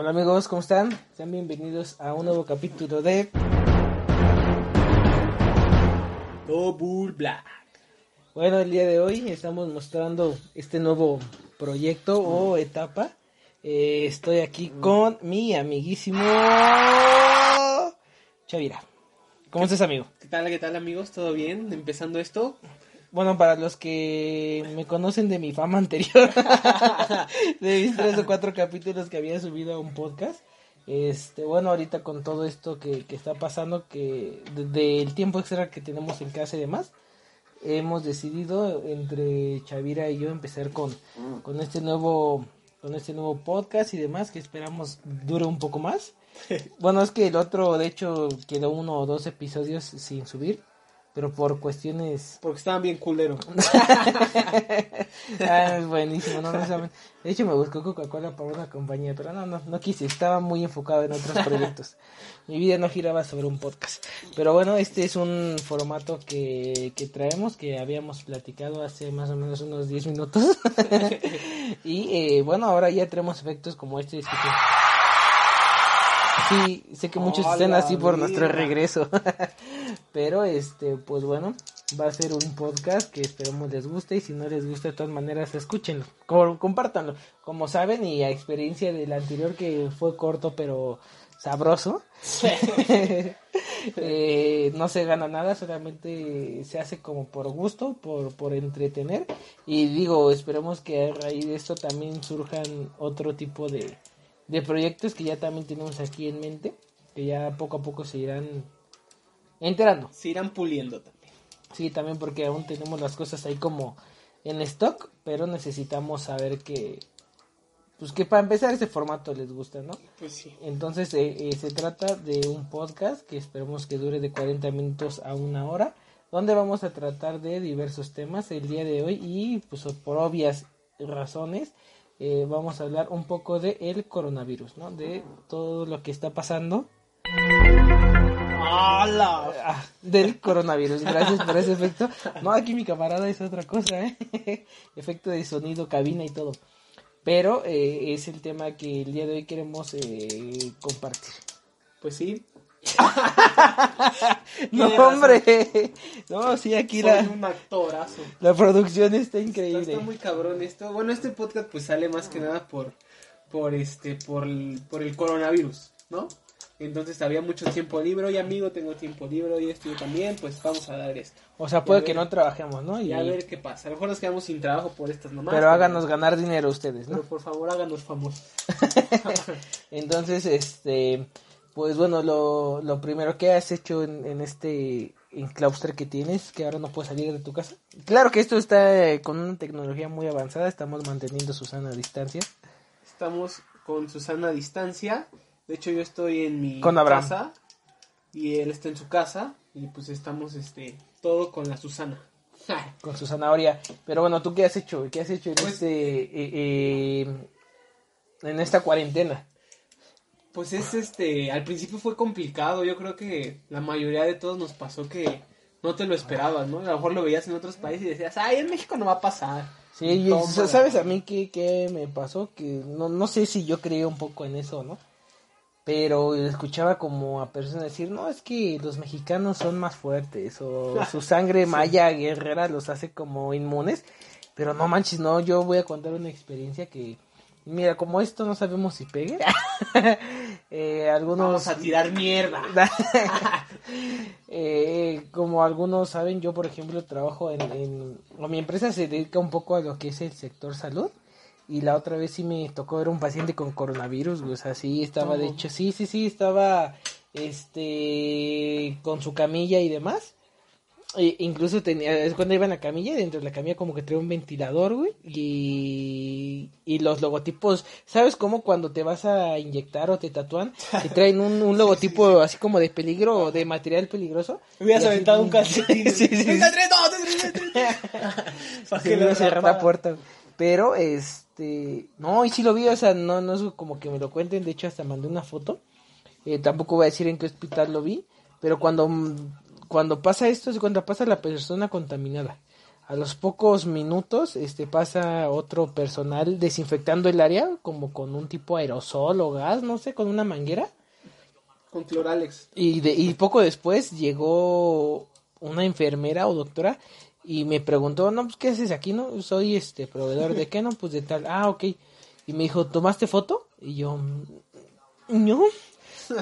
Hola amigos, ¿cómo están? Sean bienvenidos a un nuevo capítulo de Double Black. Bueno, el día de hoy estamos mostrando este nuevo proyecto o etapa. Eh, estoy aquí con mi amiguísimo Chavira. ¿Cómo estás, amigo? ¿Qué tal, qué tal, amigos? ¿Todo bien? Empezando esto. Bueno, para los que me conocen de mi fama anterior, de mis tres o cuatro capítulos que había subido a un podcast, este, bueno, ahorita con todo esto que, que está pasando, que del tiempo extra que tenemos en casa y demás, hemos decidido entre Chavira y yo empezar con, con este nuevo con este nuevo podcast y demás que esperamos dure un poco más. Bueno, es que el otro de hecho quedó uno o dos episodios sin subir, pero por cuestiones Porque estaban bien culeros. ah, es buenísimo, no, no saben. De hecho me buscó Coca-Cola para una compañía, pero no, no, no quise, estaba muy enfocado en otros proyectos. Mi vida no giraba sobre un podcast. Pero bueno, este es un formato que, que traemos, que habíamos platicado hace más o menos unos 10 minutos. y eh, bueno, ahora ya tenemos efectos como este. este que- Sí, sé que muchos ¡A están así por nuestro regreso. Pero este, pues bueno, va a ser un podcast que esperemos les guste y si no les gusta de todas maneras escúchenlo, co- compártanlo. Como saben y a experiencia del anterior que fue corto pero sabroso, eh, no se gana nada, solamente se hace como por gusto, por, por entretener. Y digo, esperemos que a raíz de esto también surjan otro tipo de, de proyectos que ya también tenemos aquí en mente, que ya poco a poco se irán enterando. Se irán puliendo también. Sí, también porque aún tenemos las cosas ahí como en stock, pero necesitamos saber que, pues que para empezar ese formato les gusta, ¿no? Pues sí. Entonces eh, eh, se trata de un podcast que esperemos que dure de 40 minutos a una hora, donde vamos a tratar de diversos temas el día de hoy y pues por obvias razones eh, vamos a hablar un poco de el coronavirus, ¿no? De todo lo que está pasando ¡Hala! Del coronavirus. Gracias por ese efecto. No, aquí mi camarada es otra cosa, ¿eh? Efecto de sonido, cabina y todo. Pero eh, es el tema que el día de hoy queremos eh, compartir. Pues sí. No, hombre. No, sí, aquí Soy la, un actorazo. la producción está Está, increíble. está muy cabrón esto. Bueno, este podcast pues sale más que nada por por este por el, por el coronavirus, ¿no? Entonces había mucho tiempo libre, oye amigo, tengo tiempo libre y esto yo también, pues vamos a dar esto. O sea, puede que no trabajemos, ¿no? Y- Y a ver qué pasa. A lo mejor nos quedamos sin trabajo por estas nomás. pero háganos ganar dinero ustedes, Pero ¿no? por favor háganos famosos. Entonces, este, pues bueno, lo, lo primero que has hecho en, en este enclauster que tienes, que ahora no puedes salir de tu casa. Claro que esto está eh, con una tecnología muy avanzada, estamos manteniendo su sana distancia. Estamos con Susana a distancia. De hecho, yo estoy en mi Con Abraham. casa y él está en su casa y pues estamos este todo con la Susana. con su zanahoria. Pero bueno, ¿tú qué has hecho? ¿Qué has hecho en Pues- este eh, eh, en esta cuarentena? Pues es este, al principio fue complicado, yo creo que la mayoría de todos nos pasó que no te lo esperabas, ¿no? A lo mejor lo veías en otros países y decías, ay, en México no va a pasar. Sí, y ¿sabes a mí qué, qué me pasó? Que no, no sé si yo creía un poco en eso, ¿no? Pero escuchaba como a personas decir, no, es que los mexicanos son más fuertes o su sangre maya guerrera los hace como inmunes. Pero no manches, no, yo voy a contar una experiencia que, mira, como esto no sabemos si pegue, eh, algunos... Vamos a tirar mierda. Eh, como algunos saben, yo por ejemplo trabajo en, en- o mi empresa se dedica un poco a lo que es el sector salud y la otra vez sí me tocó ver un paciente con coronavirus, güey, o sea, sí estaba de ¿Cómo? hecho, sí, sí, sí, estaba este con su camilla y demás. E incluso tenía, es cuando iba en la camilla, dentro de la camilla como que traía un ventilador, güey, y, y los logotipos, ¿sabes cómo cuando te vas a inyectar o te tatúan, te traen un, un logotipo así como de peligro o de material peligroso? Hubieras así- aventado un calcetín. Sí, sí. Para que lo cerrar la puerta. Pero, este, no, y sí lo vi, o sea, no, no es como que me lo cuenten, de hecho hasta mandé una foto. Eh, tampoco voy a decir en qué hospital lo vi, pero cuando, cuando pasa esto es cuando pasa la persona contaminada. A los pocos minutos, este, pasa otro personal desinfectando el área, como con un tipo aerosol o gas, no sé, con una manguera. Con Cloralex. Y, de, y poco después llegó una enfermera o doctora y me preguntó, no, pues, ¿qué haces aquí, no? Soy, este, proveedor de qué, no? Pues de tal, ah, ok. Y me dijo, ¿tomaste foto? Y yo, no.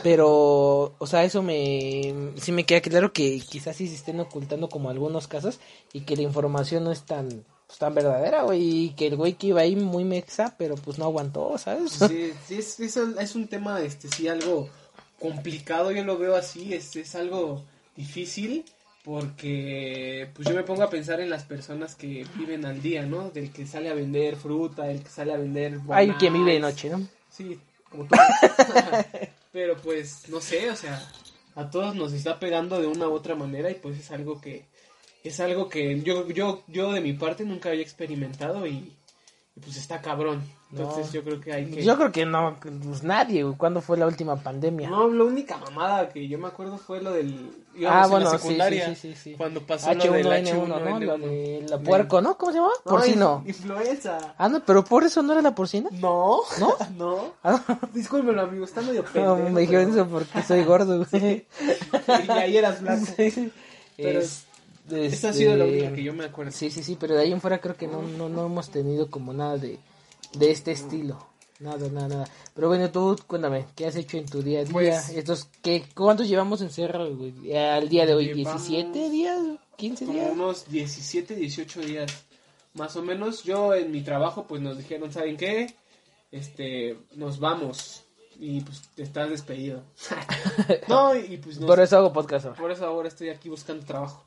Pero, o sea, eso me, sí me queda claro que quizás sí se estén ocultando como algunos casos y que la información no es tan, pues, tan verdadera, güey, y que el güey que iba ahí muy mexa, pero pues no aguantó, ¿sabes? Sí, sí es, es, es un tema, este, sí, algo complicado, yo lo veo así, es, es algo difícil porque pues yo me pongo a pensar en las personas que viven al día, ¿no? Del que sale a vender fruta, el que sale a vender... Hay quien vive de noche, ¿no? Sí, como tú. Pero pues, no sé, o sea, a todos nos está pegando de una u otra manera y pues es algo que... Es algo que yo, yo, yo de mi parte nunca había experimentado y, y pues está cabrón. Entonces No. yo creo que hay que... Yo creo que no, pues nadie, güey. ¿Cuándo fue la última pandemia? No, la única mamada que yo me acuerdo fue lo del... ah, en bueno, la sí, secundaria, sí, sí, sí, sí. Cuando pasó lo del H1N1, ¿no? H1N1. Lo de la puerco, ¿no? ¿Cómo se llama? No, Porcino. inf- Influenza. Ah, no, pero por eso no era la porcina. No. ¿No? no. Ah, Discúlpelo, amigo, está medio no, pendejo. me dijeron pero- eso porque soy gordo, güey. Y ahí eras blanco. Sí, sí. Pero Es- Esa ha este, sido la única que yo me acuerdo. Sí, sí, sí, pero de ahí en fuera creo que no, no, no hemos tenido como nada de, de este estilo. Nada, nada, nada. Pero bueno, tú cuéntame, ¿qué has hecho en tu día a día? Pues- Estos, ¿qué, ¿Cuántos llevamos encerrados, güey? Al día de hoy, Llevamos ¿17 días? ¿15 Como días? unos 17, 18 días. Más o menos. Yo en mi trabajo, pues nos dijeron, ¿saben qué? Este, nos vamos. Y pues te estás despedido. no, y pues nos- Por eso hago podcast ahora. Por eso ahora estoy aquí buscando trabajo.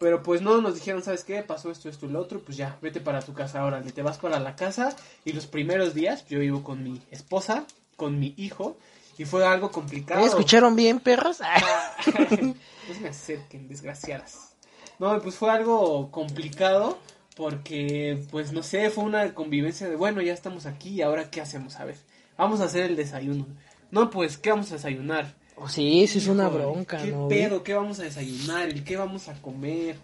Pero pues no, nos dijeron, ¿sabes qué? Pasó esto, esto y lo otro, pues ya, vete para tu casa ahora. Te vas para la casa y los primeros días yo vivo con mi esposa, con mi hijo, y fue algo complicado. ¿Eh, ¿Escucharon bien, perros? no se me acerquen, desgraciadas. No, pues fue algo complicado porque, pues no sé, fue una convivencia de, bueno, ya estamos aquí y ahora qué hacemos, a ver, vamos a hacer el desayuno. No, pues, ¿qué vamos a desayunar? Oh, sí, eso es una bronca, ¿Qué pedo? ¿Qué vamos a desayunar? ¿El qué vamos a comer?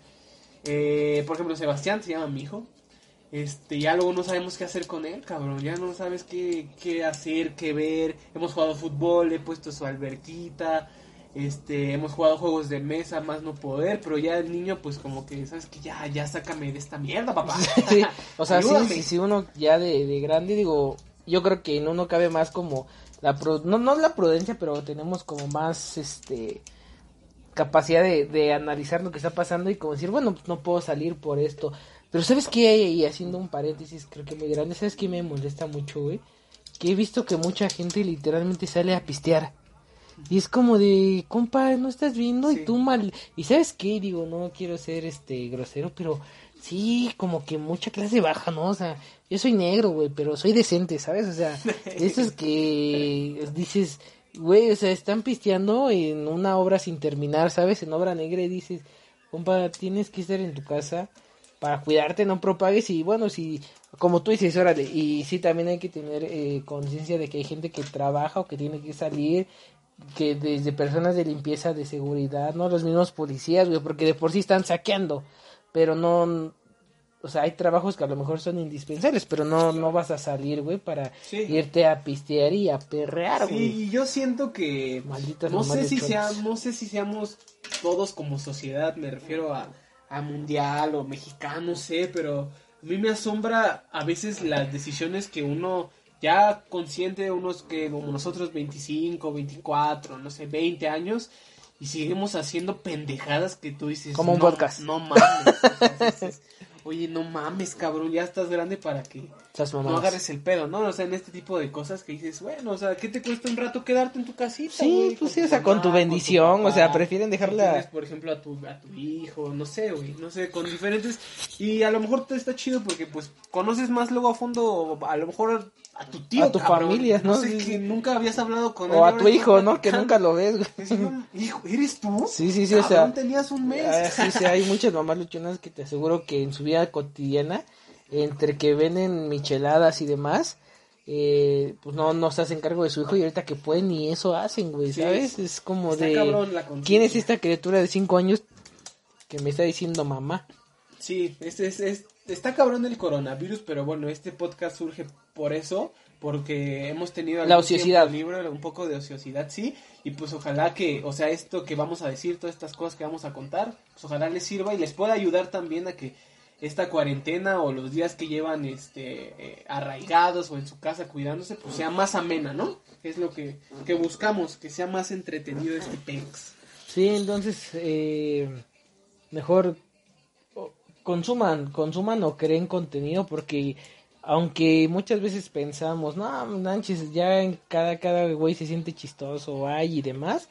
Eh, por ejemplo, Sebastián se llama mi hijo. Este, ya luego no sabemos qué hacer con él, cabrón. Ya no sabes qué, qué hacer, qué ver. Hemos jugado fútbol, he puesto su alberquita. Este, hemos jugado juegos de mesa, más no poder. Pero ya el niño, pues como que, ¿sabes que Ya, ya sácame de esta mierda, papá. Sí, o sea, sí, sí, sí, uno ya de, de grande, digo, yo creo que en uno cabe más como la, pru- no, no la prudencia, pero tenemos como más, este, capacidad de, de analizar lo que está pasando y como decir, bueno, pues no puedo salir por esto. Pero ¿sabes qué? Y haciendo un paréntesis, creo que muy grande, ¿sabes qué me molesta mucho, güey? Que he visto que mucha gente literalmente sale a pistear. Y es como de, compa, no estás viendo Sí. y tú mal. Y sabes qué, digo, no quiero ser este grosero, pero sí, como que mucha clase baja, ¿no? O sea, yo soy negro, güey, pero soy decente, ¿sabes? O sea, esos que dices, güey, o sea, están pisteando en una obra sin terminar, ¿sabes? En obra negra y dices, compa, tienes que estar en tu casa para cuidarte, no propagues y bueno, si, como tú dices, órale, y sí también hay que tener eh, conciencia de que hay gente que trabaja o que tiene que salir, que desde personas de limpieza, de seguridad, ¿no? Los mismos policías, güey, porque de por sí están saqueando, pero no, o sea, hay trabajos que a lo mejor son indispensables, pero no, no vas a salir, güey, para Sí. irte a pistear y a perrear, Sí, güey. y yo siento que Malditas no sé si sea, no sé si seamos todos como sociedad, me refiero a, a mundial o mexicano, no sé, pero a mí me asombra a veces las decisiones que uno ya consciente, unos que como nosotros 25, 24, no sé, 20 años y seguimos haciendo pendejadas que tú dices, Como un no, podcast. No mames. Oye, no mames, cabrón, ya estás grande para que Esas no agarres el pedo, ¿no? O sea, en este tipo de cosas que dices, bueno, o sea, ¿qué te cuesta un rato quedarte en tu casita? Sí, güey? pues sí, o sea, con tu bendición, tu o sea, prefieren dejarla- tienes, por ejemplo, a tu, a tu hijo, no sé, güey, no sé, con diferentes... Y a lo mejor te está chido porque, pues, conoces más luego a fondo, a lo mejor a tu tío, A tu cabrón. familia, ¿no? No sé, que habías hablado con él. O a tu hijo, ¿no? Que nunca lo ves, güey. Decís, "No, hijo, ¿eres tú? Sí, sí, sí, o sea. Cabrón, tenías un mes. Ah, sí, sí, hay muchas mamás luchonas que te aseguro que en su vida cotidiana, entre que venden micheladas y demás, eh, pues no, no se hacen cargo de su hijo y ahorita que pueden ni eso hacen, güey, Sí. ¿sabes? Es como Está de... cabrón la. ¿Quién es esta criatura de cinco años que me está diciendo mamá? Sí, este es, es- está cabrón el coronavirus, pero bueno, este podcast surge por eso, porque hemos tenido La ociosidad. libre, un poco de ociosidad, sí, y pues ojalá que, o sea, esto que vamos a decir, todas estas cosas que vamos a contar, pues ojalá les sirva y les pueda ayudar también a que esta cuarentena o los días que llevan este eh, arraigados o en su casa cuidándose, pues sea más amena, ¿no? Es lo que, que buscamos, que sea más entretenido este pex. Sí, entonces, eh, mejor consuman, consuman o creen contenido porque aunque muchas veces pensamos, no, manches, ya en cada, cada güey se siente chistoso, ay, y demás.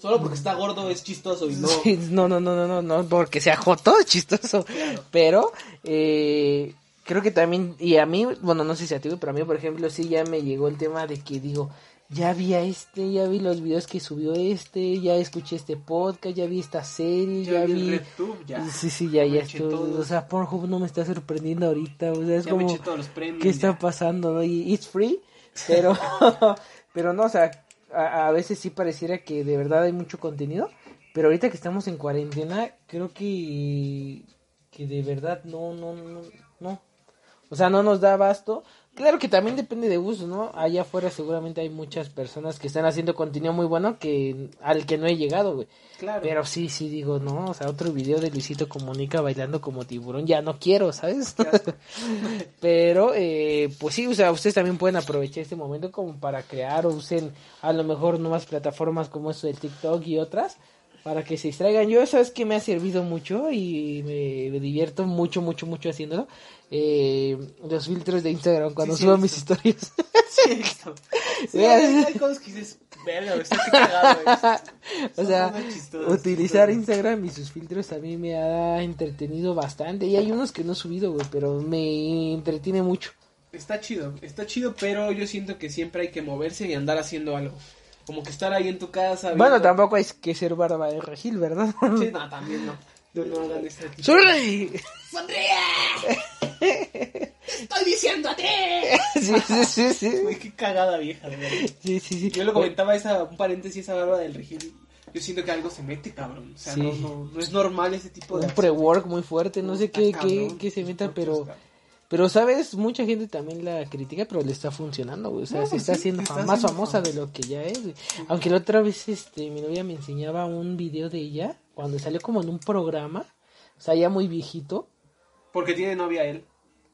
Solo porque está gordo es chistoso y no... Sí, No, no, no, no, no, no, porque sea joto, es chistoso. Pero, eh, creo que también, y a mí, bueno, no sé si a ti, pero a mí, por ejemplo, sí ya me llegó el tema de que digo, ya vi a este, ya vi los videos que subió este, ya escuché este podcast, ya vi esta serie, ya, Ya vi vi... RedTube, ya. Sí, sí, ya, Me ya estoy, todo. o sea, Pornhub no me está sorprendiendo ahorita, o sea, es Ya como, todos los premios. ¿qué está pasando? no? Y it's free, pero, pero no, o sea, a, a veces sí pareciera que de verdad hay mucho contenido, pero ahorita que estamos en cuarentena, creo que, que de verdad no, no, no, no, o sea, no nos da abasto. Claro que también depende de gusto, ¿no? Allá afuera seguramente hay muchas personas que están haciendo contenido muy bueno que al que no he llegado, güey. Claro. Pero sí, sí digo, no, o sea, otro video de Luisito Comunica bailando como tiburón, ya no quiero, ¿sabes? Pero, eh, pues sí, o sea, ustedes también pueden aprovechar este momento como para crear o usen a lo mejor nuevas plataformas como eso del TikTok y otras para que se distraigan. Yo, sabes que me ha servido mucho y me, me divierto mucho, mucho, mucho haciéndolo. Eh, los filtros de Instagram cuando Sí, subo sí, mis historias. Sí. Sí, hay, hay cosas que dices, verga, güey, está qué cagado. O sea, utilizar. Instagram y sus filtros a mí me ha entretenido bastante. Y hay unos que no he subido, güey, pero me entretiene mucho. Está chido, está chido, pero yo siento que siempre hay que moverse y andar haciendo algo. Como que estar ahí en tu casa. Bueno, viendo- tampoco hay que ser barba de regil, ¿verdad? Sí, no, también no. No, no hagan ese tipo. ¡Sorry! ¡Estoy diciéndote! Sí, sí, sí, sí. Güey, qué cagada vieja, de verdad. Sí, sí, sí. Yo lo comentaba, esa, un paréntesis, esa barba del regil. Yo siento que algo se mete, cabrón. O sea, Sí. no, no, no es normal ese tipo de. Un pre-work muy fuerte, no sé qué, cabrón. qué, qué se meta, pero... cabrón. Pero, ¿sabes? Mucha gente también la critica, pero le está funcionando, güey. O sea, No, se pues está sí, haciendo está más haciendo famosa de lo que ya es, güey. Aunque la otra vez, este, mi novia me enseñaba un video de ella, cuando salió como en un programa, o sea, ya muy viejito, Porque tiene novia él.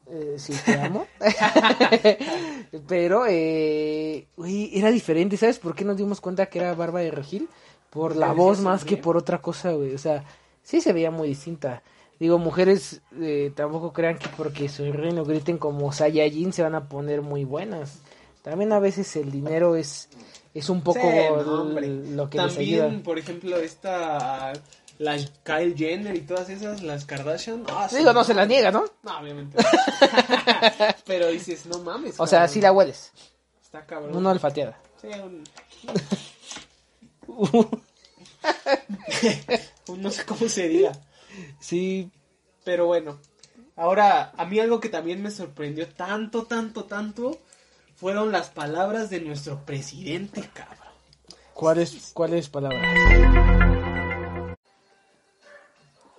Eh, sí, te amo. Pero, eh, güey, era diferente. ¿Sabes por qué nos dimos cuenta que era Barba de Regil? Por la voz más que por otra cosa, güey. O sea, sí se veía muy distinta. Digo, mujeres eh, tampoco crean que porque sonríen o griten como Saiyajin se van a poner muy buenas. También a veces el dinero es, es un poco Sí, no, lo que les También, ayuda. por ejemplo, esta. La Kyle Jenner y todas esas, las Kardashian. Ah, sí, Digo, no se las niega, ¿no? No, obviamente. Pero dices, no mames. O sea, sí la hueles. Está cabrón. Una olfateada. Sí, un... un- no sé cómo se diga. Sí, Pero bueno. Ahora, a mí algo que también me sorprendió tanto, tanto, tanto. Fueron las palabras de nuestro presidente, cabrón. ¿Cuáles cuáles palabras?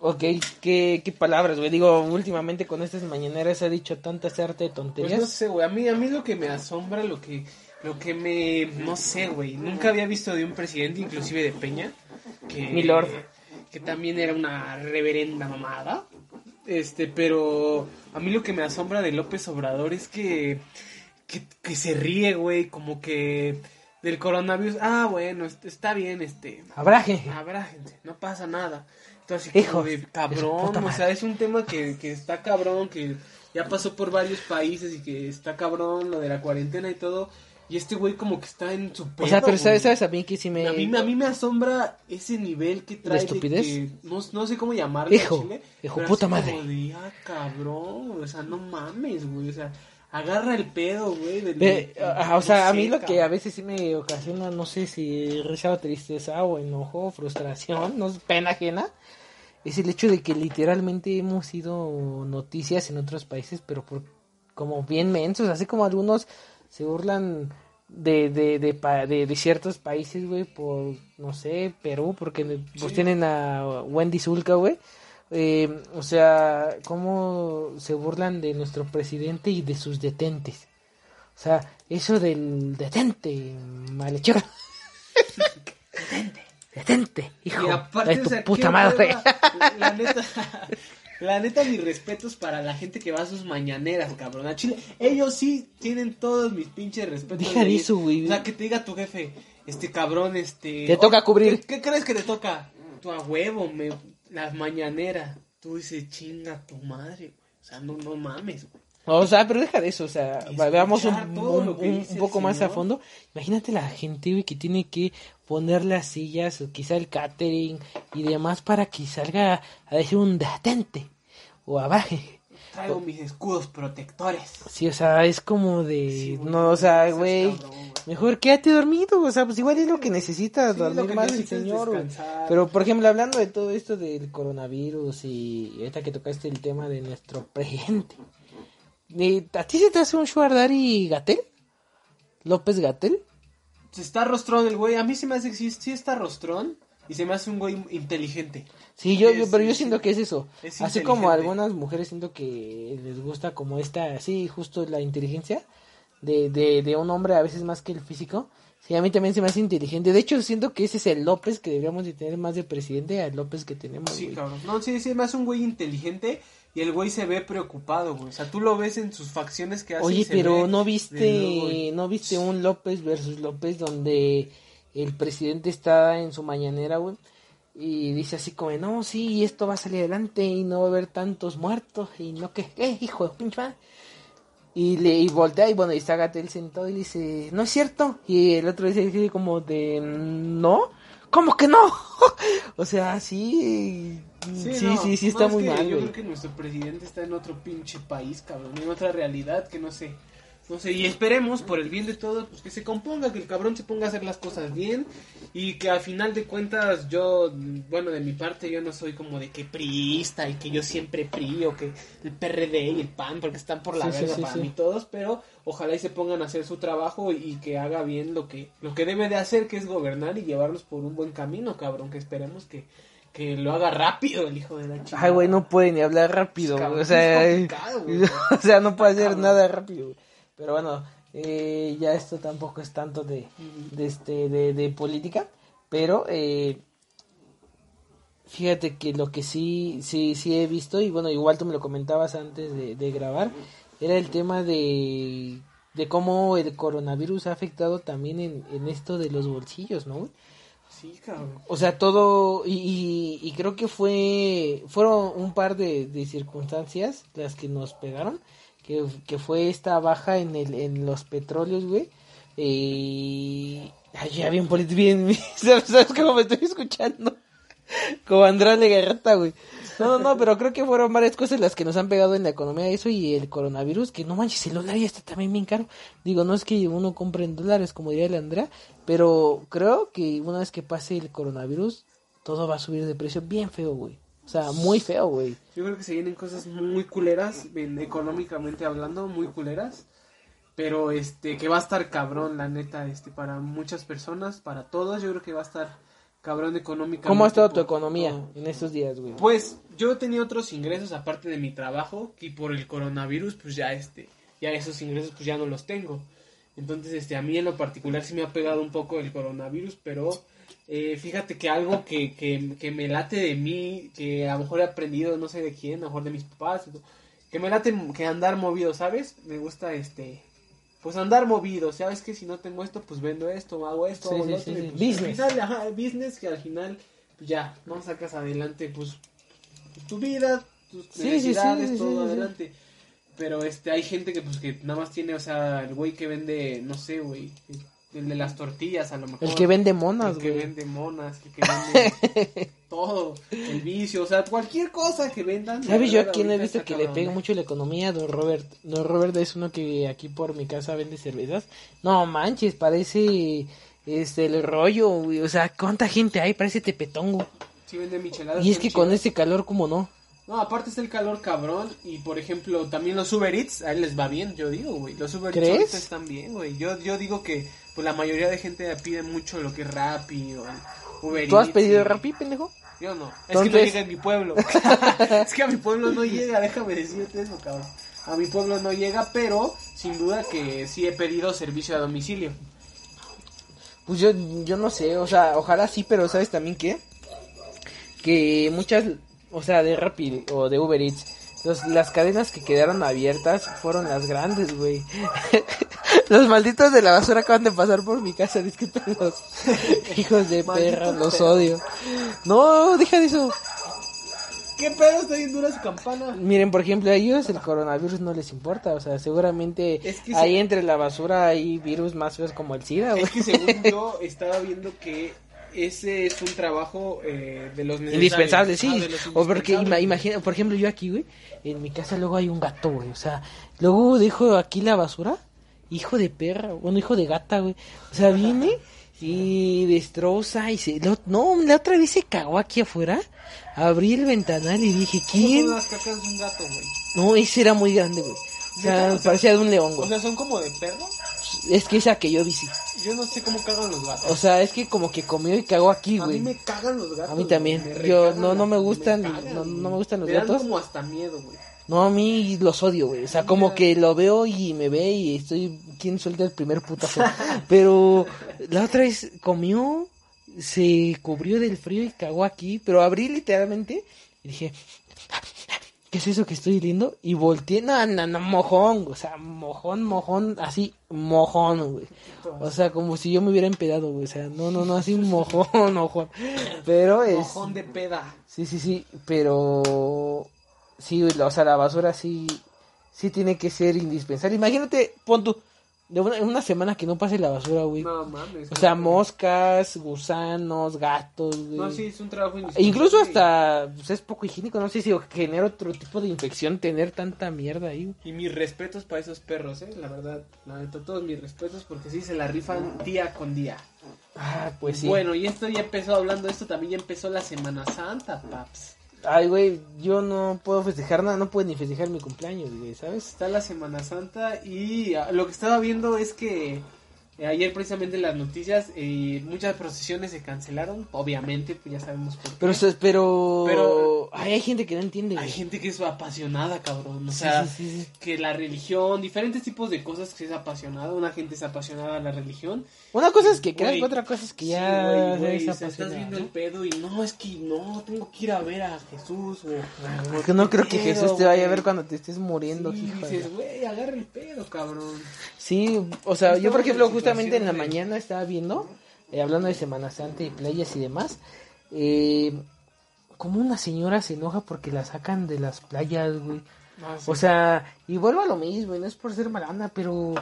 Ok, ¿qué, qué palabras, güey? Digo, últimamente con estas mañaneras ha dicho tanta arte de Pues tonterías. no sé, güey. A mí, a mí lo que me asombra, lo que, lo que me, no sé, güey. Nunca había visto de un presidente, inclusive de Peña, que, Mi lord. Que también era una reverenda mamada. Este, pero a mí lo que me asombra de López Obrador es que, que, que se ríe, güey, como que del coronavirus. Ah, bueno, est- está bien, este, Habrá gente. habrá gente, no pasa nada. Entonces, Hijo de cabrón, o sea, es un tema que, que está cabrón, que ya pasó por varios países y que está cabrón lo de la cuarentena y todo. Y este güey como que está en su pedo, O sea, pero. ¿sabes, sabes a mí que sí me... A mí, a mí me asombra ese nivel que trae de estupidez? que- no, no sé cómo llamarle Hijo, chile, hijo puta madre. como de, ah, cabrón, o sea, no mames, güey, o sea, agarra el pedo, güey. del- del- ah, o sea, a mí lo que a veces sí me ocasiona, no sé si risa o tristeza o enojo, frustración, no sé, pena ajena, es el hecho de que literalmente hemos sido noticias en otros países, pero por como bien mensos, así como algunos se burlan de, de, de, pa- de, de ciertos países, güey, por, no sé, Perú, porque pues Sí. tienen a Wendy Zulka, güey. eh, o sea, cómo se burlan de nuestro presidente y de sus detentes. O sea, eso del detente, malhechor. detente, detente, hijo Y aparte, de o tu sea, puta madre. hueva. La neta, la neta, mis respetos para la gente que va a sus mañaneras, cabrón. A Chile, ellos sí tienen todos mis pinches respetos. Deja de eso, güey. O sea, que te diga tu jefe, este cabrón, este. Te toca cubrir. ¿Qué, qué crees que te toca? Tu a huevo, me, las mañaneras. Tú dices, chinga tu madre, güey. O sea, no, no mames, güey. O sea, pero deja de eso, o sea, veamos un, poco más a fondo. Imagínate la gente, güey, que tiene que poner las sillas, o quizá el catering y demás para que salga a decir un detente o abaje. Traigo mis escudos protectores. Sí, o sea, es como de... Sí, güey, no, o sea, güey, cabrón, güey. mejor quédate dormido, o sea, pues igual es lo que necesita, Sí, lo dormir que más el necesitas señor, güey. Pero, por ejemplo, hablando de todo esto del coronavirus y ahorita que tocaste el tema de nuestro presidente, ¿eh, ¿a ti se te hace un Suardari Gatel? ¿López Gatel? Se está rostrón el güey. A mí se me hace que sí, sí está rostrón. Y se me hace un güey inteligente. Sí, yo, Es- yo- pero yo siento que es eso. es Así como algunas mujeres siento que les gusta como esta, sí, justo la inteligencia de, de, de un hombre a veces más que el físico. Sí, a mí también se me hace inteligente. De hecho, siento que ese es el López que deberíamos de tener más de presidente al López que tenemos. Sí, güey. cabrón. No, sí, sí, me hace un güey inteligente. Y el güey se ve preocupado, güey. O sea, tú lo ves en sus facciones que hace. y Oye, se pero ve no viste, no viste un López versus López donde el presidente está en su mañanera, güey, y dice así como, no, sí, esto va a salir adelante y no va a haber tantos muertos y no que, eh, hijo de pinche madre. Y le y voltea y bueno, y está Gatel sentado y le dice, no es cierto. Y el otro dice como de, no, ¿cómo que no? o sea, sí, sí, sí, no, sí, está es muy mal, Yo güey. creo que nuestro presidente está en otro pinche país, cabrón. En otra realidad que no sé. No sé, y esperemos, por el bien de todos, pues que se componga, que el cabrón se ponga a hacer las cosas bien y que al final de cuentas yo, bueno, de mi parte yo no soy como de que priista y que yo siempre PRI o que el PRD y el PAN porque están por la Sí, verga sí, para sí. mí todos, pero ojalá y se pongan a hacer su trabajo y que haga bien lo que, lo que debe de hacer, que es gobernar y llevarnos por un buen camino, cabrón, que esperemos que, que lo haga rápido el hijo de la chica. Ay, güey, no puede ni hablar rápido, Cabrón, o sea, es o sea, no puede hacer Cabrón. nada rápido. Pero bueno, eh, ya esto tampoco es tanto de, de este, de, de política, pero eh, fíjate que lo que sí, sí, sí he visto y bueno, igual tú me lo comentabas antes de, de grabar, era el tema de, de cómo el coronavirus ha afectado también en, en esto de los bolsillos, ¿no? Sí, cabrón. O sea, todo, y, y, y creo que fue, fueron un par de, de circunstancias las que nos pegaron, que, fue esta baja en el, en los petróleos, güey, y, ay, ya bien, bien, ¿sabes cómo me estoy escuchando? Como Andrés Legarreta, güey. No, no, no, pero creo que fueron varias cosas las que nos han pegado en la economía, eso y el coronavirus, que no manches, el dólar ya está también bien caro. Digo, no es que uno compre en dólares, como diría el Andrea, pero creo que una vez que pase el coronavirus, todo va a subir de precio bien feo, güey. O sea, muy feo, güey. Yo creo que se vienen cosas muy culeras, en- económicamente hablando, muy culeras. Pero este, que va a estar cabrón, la neta, este, para muchas personas, para todos, yo creo que va a estar cabrón económicamente. ¿Cómo ha estado tu economía en estos días, güey? Pues yo tenía otros ingresos aparte de mi trabajo y por el coronavirus pues ya este ya esos ingresos pues ya no los tengo. Entonces este a mí en lo particular sí me ha pegado un poco el coronavirus, pero eh, fíjate que algo que, que, que me late de mí, que a lo mejor he aprendido no sé de quién, a lo mejor de mis papás, que me late que andar movido, ¿sabes? Me gusta este pues andar movido, sabes que si no tengo esto, pues vendo esto, hago esto, hago sí, lo otro, sí, y, sí. pues, Business. Al final, ajá, business que al final pues ya, no sacas adelante pues tu vida, tus necesidades, todo adelante. Pero este hay gente que pues que nada más tiene, o sea, el güey que vende, no sé, güey, el de las tortillas a lo mejor. El que vende el monas, que güey. vende monas, el que vende todo, el vicio, o sea, cualquier cosa que vendan. ¿Sabes yo a quién he visto que le pega ¿eh? mucho la economía? Don Robert. Don Robert es uno que aquí por mi casa vende cervezas. No manches, parece este el rollo, güey. O sea, ¿cuánta gente hay? Parece tepetongo. Sí vende micheladas. Y es que con este calor, como no? No, aparte está el calor cabrón y por ejemplo también los Uber Eats, a él les va bien, yo digo, güey. Los Uber ¿Crees? Eats están bien, güey. Yo, yo digo que pues la mayoría de gente pide mucho lo que es Rappi o Uber ¿Tú has Eats pedido y- Rappi, pendejo? Yo no. Es que no llega en mi pueblo. es que a mi pueblo no llega, déjame decirte eso, cabrón. A mi pueblo no llega, pero sin duda que sí he pedido servicio a domicilio. Pues yo, yo no sé, o sea, ojalá sí, pero ¿sabes también qué? Que muchas, o sea, de Rappi o de Uber Eats, los- las cadenas que quedaron abiertas fueron las grandes, güey. los malditos de la basura acaban de pasar por mi casa, disculpen los hijos de perra, los perros. odio. No, deja de eso. ¿Qué pedo? Está bien dura su campana. Miren, por ejemplo, a ellos el coronavirus no les importa, o sea, seguramente Es que ahí se- entre la basura hay virus más feos como el SIDA, güey. Es que según yo estaba viendo que ese es un trabajo eh, de los. Indispensable, sí. Ah, los o porque ima- imagina, por ejemplo, yo aquí, güey, en mi casa luego hay un gato, güey. O sea, luego dejo aquí la basura, hijo de perra, bueno, hijo de gata, güey. O sea, viene y destroza y se... lo- no, la otra vez se cagó aquí afuera. Abrí el ventanal y dije, ¿Cómo ¿quién? son las cacas de un gato, güey? No, ese era muy grande, güey. O sea. O parecía de un león, O güey. sea, son como de perro. Es que esa que yo vi, sí. Yo no sé cómo cagan los gatos. O sea, es que como que comió y cagó aquí, a mí güey. me cagan los gatos. A mí también. güey, me Yo no- no me gustan, cagan, no- no güey. me gustan los me dan gatos. como hasta miedo, güey. No, a mí los odio, güey. O sea, como que lo veo y me ve y estoy... ¿Quién suelta el primer putazo? Pero la otra vez comió, se cubrió del frío y cagó aquí. Pero abrí literalmente y dije... ¿Qué es eso que estoy lindo? Y volteé, no, no, no, mojón, o sea, mojón, mojón, así, mojón, güey. O sea, como si yo me hubiera empedado, güey. O sea, no, no, no, así mojón, mojón. Pero es... Mojón de peda. Sí, sí, sí, pero sí, güey, o sea, la basura sí, sí tiene que ser indispensable. Imagínate, pon tú, de una, una semana que no pase la basura, güey. No mames. o sea, güey. moscas, gusanos, gatos, güey. No, sí, es un trabajo E incluso hasta pues, es poco higiénico, no sé si genera otro tipo de infección tener tanta mierda ahí. güey. Y mis respetos para esos perros, eh. La verdad, la neta, todos mis respetos porque sí se la rifan día con día. Ah, pues sí. Bueno, y esto ya empezó hablando de esto, también ya empezó la Semana Santa, paps. Ay, güey, yo no puedo festejar nada, no puedo ni festejar mi cumpleaños, güey, ¿sabes? Está la Semana Santa y ah, lo que estaba viendo es que eh, ayer precisamente en las noticias eh, muchas procesiones se cancelaron, obviamente, pues ya sabemos por qué. Pero, pero, Pero- ay, hay gente que no entiende, Hay gente que es apasionada, cabrón. O sea, sí, sí, sí. que la religión, diferentes tipos de cosas que es apasionada. Una gente es apasionada a la religión. Una cosa es que creas, otra cosa es que Sí, ya seas güey, o sea, estás viendo ¿no? el pedo y no, es que no, tengo que ir a ver a Jesús. O, Porque no creo que Jesús te vaya a ver cuando te estés muriendo, de dices, güey, agarra el pedo, cabrón. Sí, o sea, yo por ejemplo en justamente en la mañana estaba viendo, eh, hablando de Semana Santa y playas y demás, eh, como una señora se enoja porque la sacan de las playas, güey. Ah, O sea, y vuelvo a lo mismo, y no es por ser malana, pero,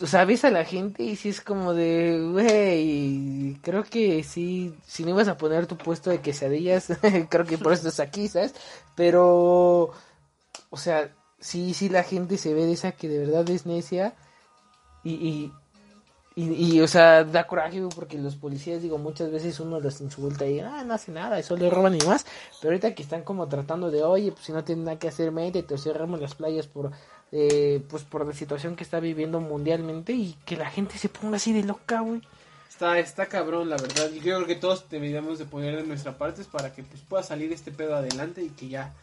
o sea, ves a la gente y sí es como de, güey, creo que sí, si no ibas a poner tu puesto de quesadillas, creo que por eso estás aquí, ¿sabes? Pero, o sea, sí, sí la gente se ve de esa que de verdad es necia y, y, y, y, o sea, da coraje, porque los policías, digo, muchas veces uno los insulta y, ah, no hace nada, eso le roban y más, pero ahorita que están como tratando de, oye, pues si no tienen nada que hacer, métete o cerramos las playas por, eh, pues por la situación que está viviendo mundialmente y que la gente se ponga así de loca, güey. Está, está cabrón, la verdad. Y creo que todos deberíamos de poner de nuestra parte para que pues, pueda salir este pedo adelante y que ya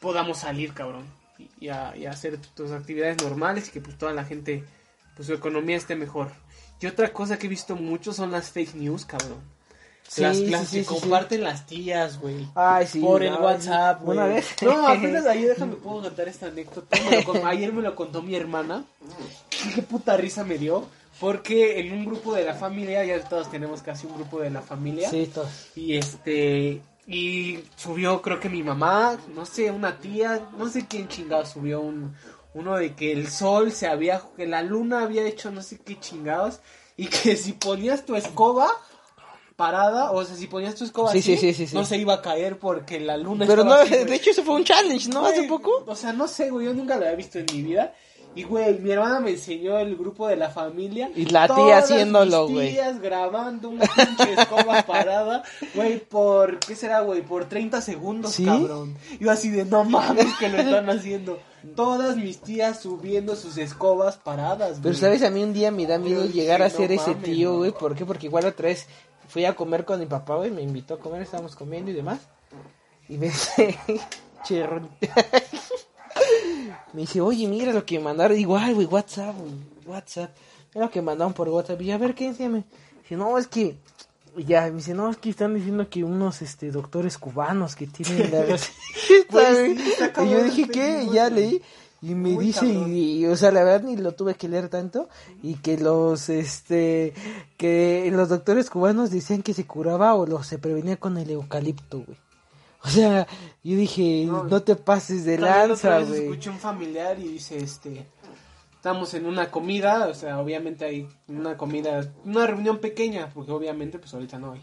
podamos salir, cabrón. Y, y a, y a hacer tus actividades normales y que pues toda la gente, pues su economía esté mejor. Y otra cosa que he visto mucho son las fake news, cabrón. Sí, las sí, las sí, que sí, sí. comparten las tías, güey. Ay, sí. por el WhatsApp, güey. Una vez. No, apenas ayer déjame puedo contar esta anécdota. Me lo con- ayer me lo contó mi hermana. Qué puta risa me dio. Porque en un grupo de la familia, ya todos tenemos casi un grupo de la familia. Sí, todos. Y este. Y subió, creo que mi mamá, no sé, una tía, no sé quién chingado subió un. Uno de que el sol se había. que la luna había hecho no sé qué chingados. Y que si ponías tu escoba parada, o sea, si ponías tu escoba Sí, así, sí, sí, no se iba a caer porque la luna Pero no, así, de hecho eso fue un challenge, ¿no? Hace poco. O sea, no sé, güey, yo nunca lo había visto en mi vida. Y, güey, mi hermana me enseñó el grupo de la familia. Y la tía haciéndolo, güey. tías grabando una pinche escoba parada, güey, por, ¿qué será, güey? Por 30 segundos, cabrón. Yo así de, no mames que lo están haciendo. Todas mis tías subiendo sus escobas paradas, güey. Pero sabes, a mí un día me da miedo llegar a ser ese mames, tío, güey. ¿Por qué? Porque igual otra vez fui a comer con mi papá, güey, me invitó a comer, estábamos comiendo y demás. Y me dice, me dice, oye, mira lo que mandaron, igual, güey, WhatsApp, güey, WhatsApp. Mira lo que mandaron por WhatsApp. Y a ver, ¿qué decía? Me dice, no, es que, y ya, me dice, no, es que están diciendo que unos, este, doctores cubanos que tienen la... Pues y yo dije, ¿qué? Y ya leí. Y me Muy dice, y, y, o sea, la verdad ni lo tuve que leer tanto, y que los, este, que los doctores cubanos decían que se curaba o lo se prevenía con el eucalipto, güey. O sea, yo dije, No, no, te pases de lanza, güey. escuché un familiar y dice, este, estamos en una comida, o sea, obviamente hay una comida, una reunión pequeña, porque obviamente pues ahorita no hay,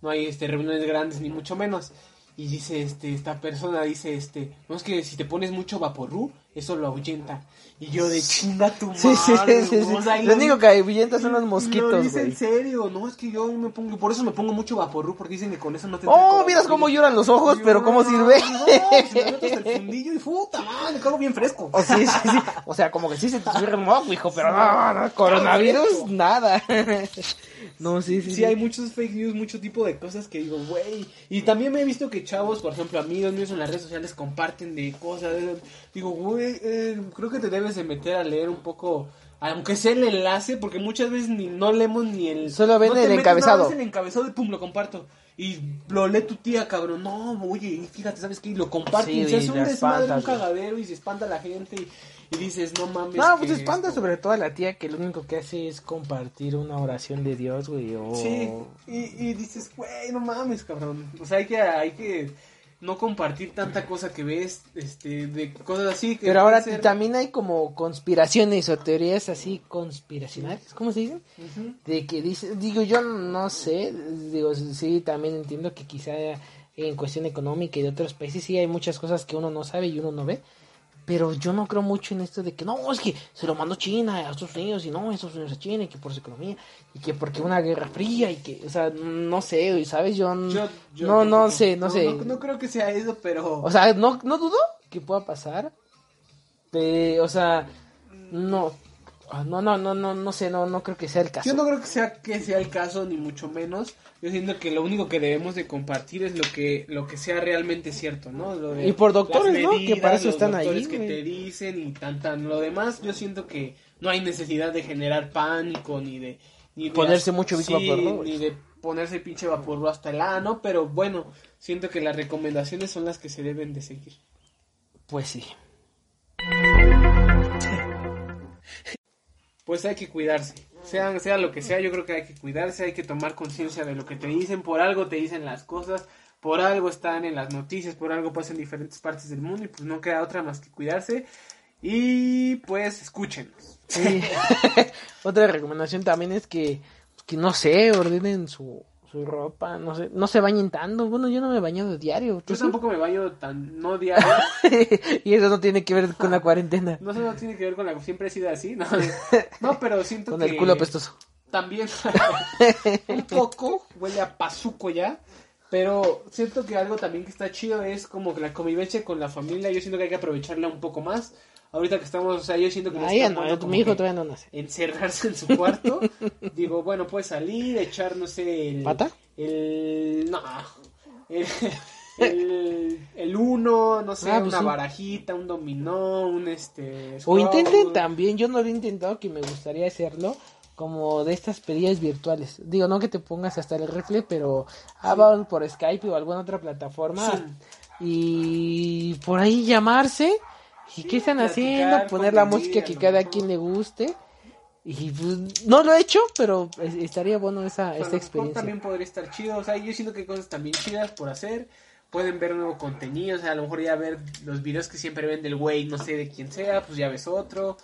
no hay este reuniones grandes ni mucho menos. Y dice, este, esta persona dice, este, no es que si te pones mucho vaporru, eso lo ahuyenta. Y yo de chinga tu madre, Sí, sí, sí, güey, o sea, Lo único que ahuyenta son los mosquitos, Lo dice en serio, no, es que yo me pongo, por eso me pongo mucho vaporru, porque dicen que con eso no te Oh, miras cómo lloran los ojos, y pero yo, cómo no, sirve. No, si me hasta el fundillo y puta madre, me cago bien fresco. O sí, sí, sí. O sea, como que sí se te sube el moco, hijo, pero no, no, coronavirus, nada. No, sí, sí. Sí, hay muchos fake news, mucho tipo de cosas que digo, güey. Y también me he visto que chavos, por ejemplo, amigos míos en las redes sociales comparten de cosas. de- Digo, güey, eh, creo que te debes de meter a leer un poco, aunque sea el enlace, porque muchas veces ni no leemos ni el... Solo ven no el encabezado. el encabezado y pum, lo comparto. Y lo lee tu tía, cabrón. No, oye, fíjate, ¿sabes qué? Y lo comparten. Sí, y se hace un desmadre, un cagadero y se espanta la gente. Y, y dices, no mames. No, pues espanta sobre todo a la tía que lo único que hace es compartir una oración de Dios, güey, o... Sí, y, y dices, güey, no mames, cabrón. O sea, hay que, hay que no compartir tanta cosa que ves, este, de cosas así. Que Pero ahora ser- también hay como conspiraciones o teorías así conspiracionales, ¿cómo se dicen? De que dice, digo, yo no sé, digo, sí, también entiendo que quizá en cuestión económica y de otros países sí hay muchas cosas que uno no sabe y uno no ve. Pero yo no creo mucho en esto de que no, es que se lo mandó China a Estados Unidos y no, Estados Unidos a China y que por su economía y que porque una guerra fría y que, o sea, no sé, ¿sabes? Yo, Yo- yo no, no sé, no, sé. No, no creo que sea eso, pero... O sea, no, no dudo que pueda pasar. Pero, o sea, no. Ah, No, no, no, no, no sé, no, no creo que sea el caso. Yo no creo que sea que sea el caso ni mucho menos. Yo siento que lo único que debemos de compartir es lo que lo que sea realmente cierto, ¿no? Lo de Y por doctores, ¿no? Que para eso los están ahí, que güey. te dicen y tan tan lo demás. Yo siento que no hay necesidad de generar pánico ni de ni de Ponerse mucho sí, ni de ponerse pinche vaporru hasta el ano, pero bueno, siento que las recomendaciones son las que se deben de seguir. Pues sí. Pues hay que cuidarse. Sea, sea lo que sea, yo creo que hay que cuidarse, hay que tomar conciencia de lo que te dicen. Por algo te dicen las cosas, por algo están en las noticias, por algo pasa en diferentes partes del mundo y pues no queda otra más que cuidarse. Y pues escúchenos. Sí. Otra recomendación también es que, que no sé, ordenen su, su ropa, no sé, no se bañen tanto. Bueno, yo no me he bañado diario. ¿tú Yo sí? tampoco me baño tan, no diario. y eso no tiene que ver con la cuarentena. No, eso no tiene que ver con la... Siempre he sido así, ¿no? No, pero siento Con que... el culo apestoso. también un poco huele a pazuco ya pero siento que algo también que está chido es como que la convivencia con la familia yo siento que hay que aprovecharla un poco más ahorita que estamos o sea yo siento que Ahí no, mi hijo todavía no nace. encerrarse en su cuarto digo bueno puede salir echar no sé el ¿Pata? el no el el, el uno, no sé, Ah, pues una sí. barajita, un dominó, un este... O intenten también, yo no lo he intentado, que me gustaría hacerlo, como de estas pedidas virtuales. Digo, no que te pongas hasta el refle, pero ah, vamos por Skype o alguna otra plataforma Sí. y por ahí llamarse. ¿Y Sí, qué están haciendo? Poner la música que cada quien le guste. Y pues, no lo he hecho, pero es- estaría bueno esa, A lo esta mejor experiencia. también podría estar chido, o sea, yo siento que hay cosas también chidas por hacer. Pueden ver nuevo contenido, o sea, a lo mejor ya ver los videos que siempre ven del güey, no sé de quién sea, pues ya ves otro.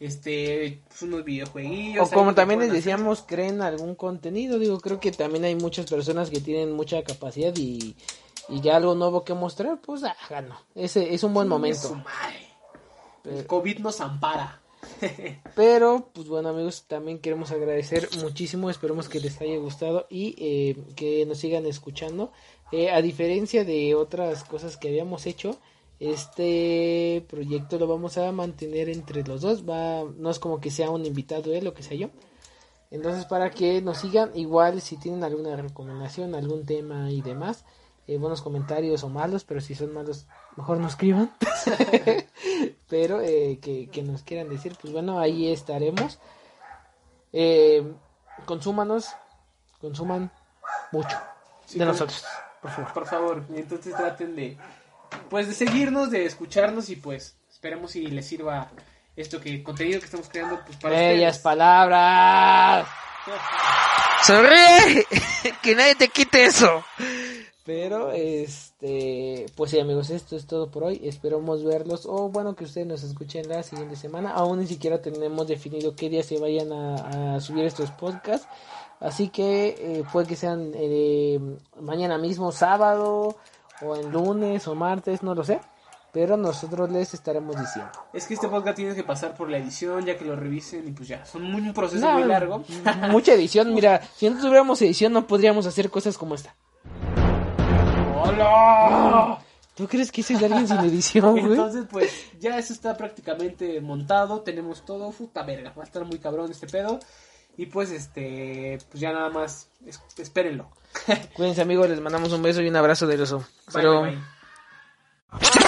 Este, pues unos videojueguillos. O como también les hacer. decíamos, creen algún contenido. Digo, creo que también hay muchas personas que tienen mucha capacidad y, y ya algo nuevo que mostrar, pues háganlo. Ese es un buen Chingue momento. El COVID nos ampara. Pero, pues bueno amigos, también queremos agradecer muchísimo, esperemos que les haya gustado y eh, que nos sigan escuchando. Eh, a diferencia de otras cosas que habíamos hecho, este proyecto lo vamos a mantener entre los dos, va, no es como que sea un invitado él o que sea yo. Entonces, para que nos sigan, igual si tienen alguna recomendación, algún tema y demás, eh, buenos comentarios o malos, pero si son malos, mejor no escriban. pero eh, que, que, nos quieran decir, pues bueno, ahí estaremos. Eh, consúmanos, consuman mucho Sí, de nosotros, por favor. Por favor, y entonces traten de, pues, de seguirnos, de escucharnos y pues esperemos si les sirva esto que contenido que estamos creando pues para Bellas ustedes. palabras. Sonríe, que nadie te quite eso. Pero, este, pues sí, amigos, esto es todo por hoy. Esperamos verlos, o bueno, que ustedes nos escuchen la siguiente semana. Aún ni siquiera tenemos definido qué día se vayan a, a subir estos podcasts. Así que eh, puede que sean eh, mañana mismo, sábado, o en lunes o martes, no lo sé. Pero nosotros les estaremos diciendo. Es que este podcast tiene que pasar por la edición, ya que lo revisen y pues ya, son muy, un proceso No, muy largo. Mucha edición, mira, si no tuviéramos edición no podríamos hacer cosas como esta. ¡Hola! ¿Tú crees que ese es de alguien sin edición, güey? Entonces, pues, ya eso está prácticamente montado, tenemos todo, puta verga, va a estar muy cabrón este pedo. Y pues, este, pues ya nada más, es- espérenlo. Cuídense amigos, les mandamos un beso y un abrazo del oso. Bye, Pero... bye, bye.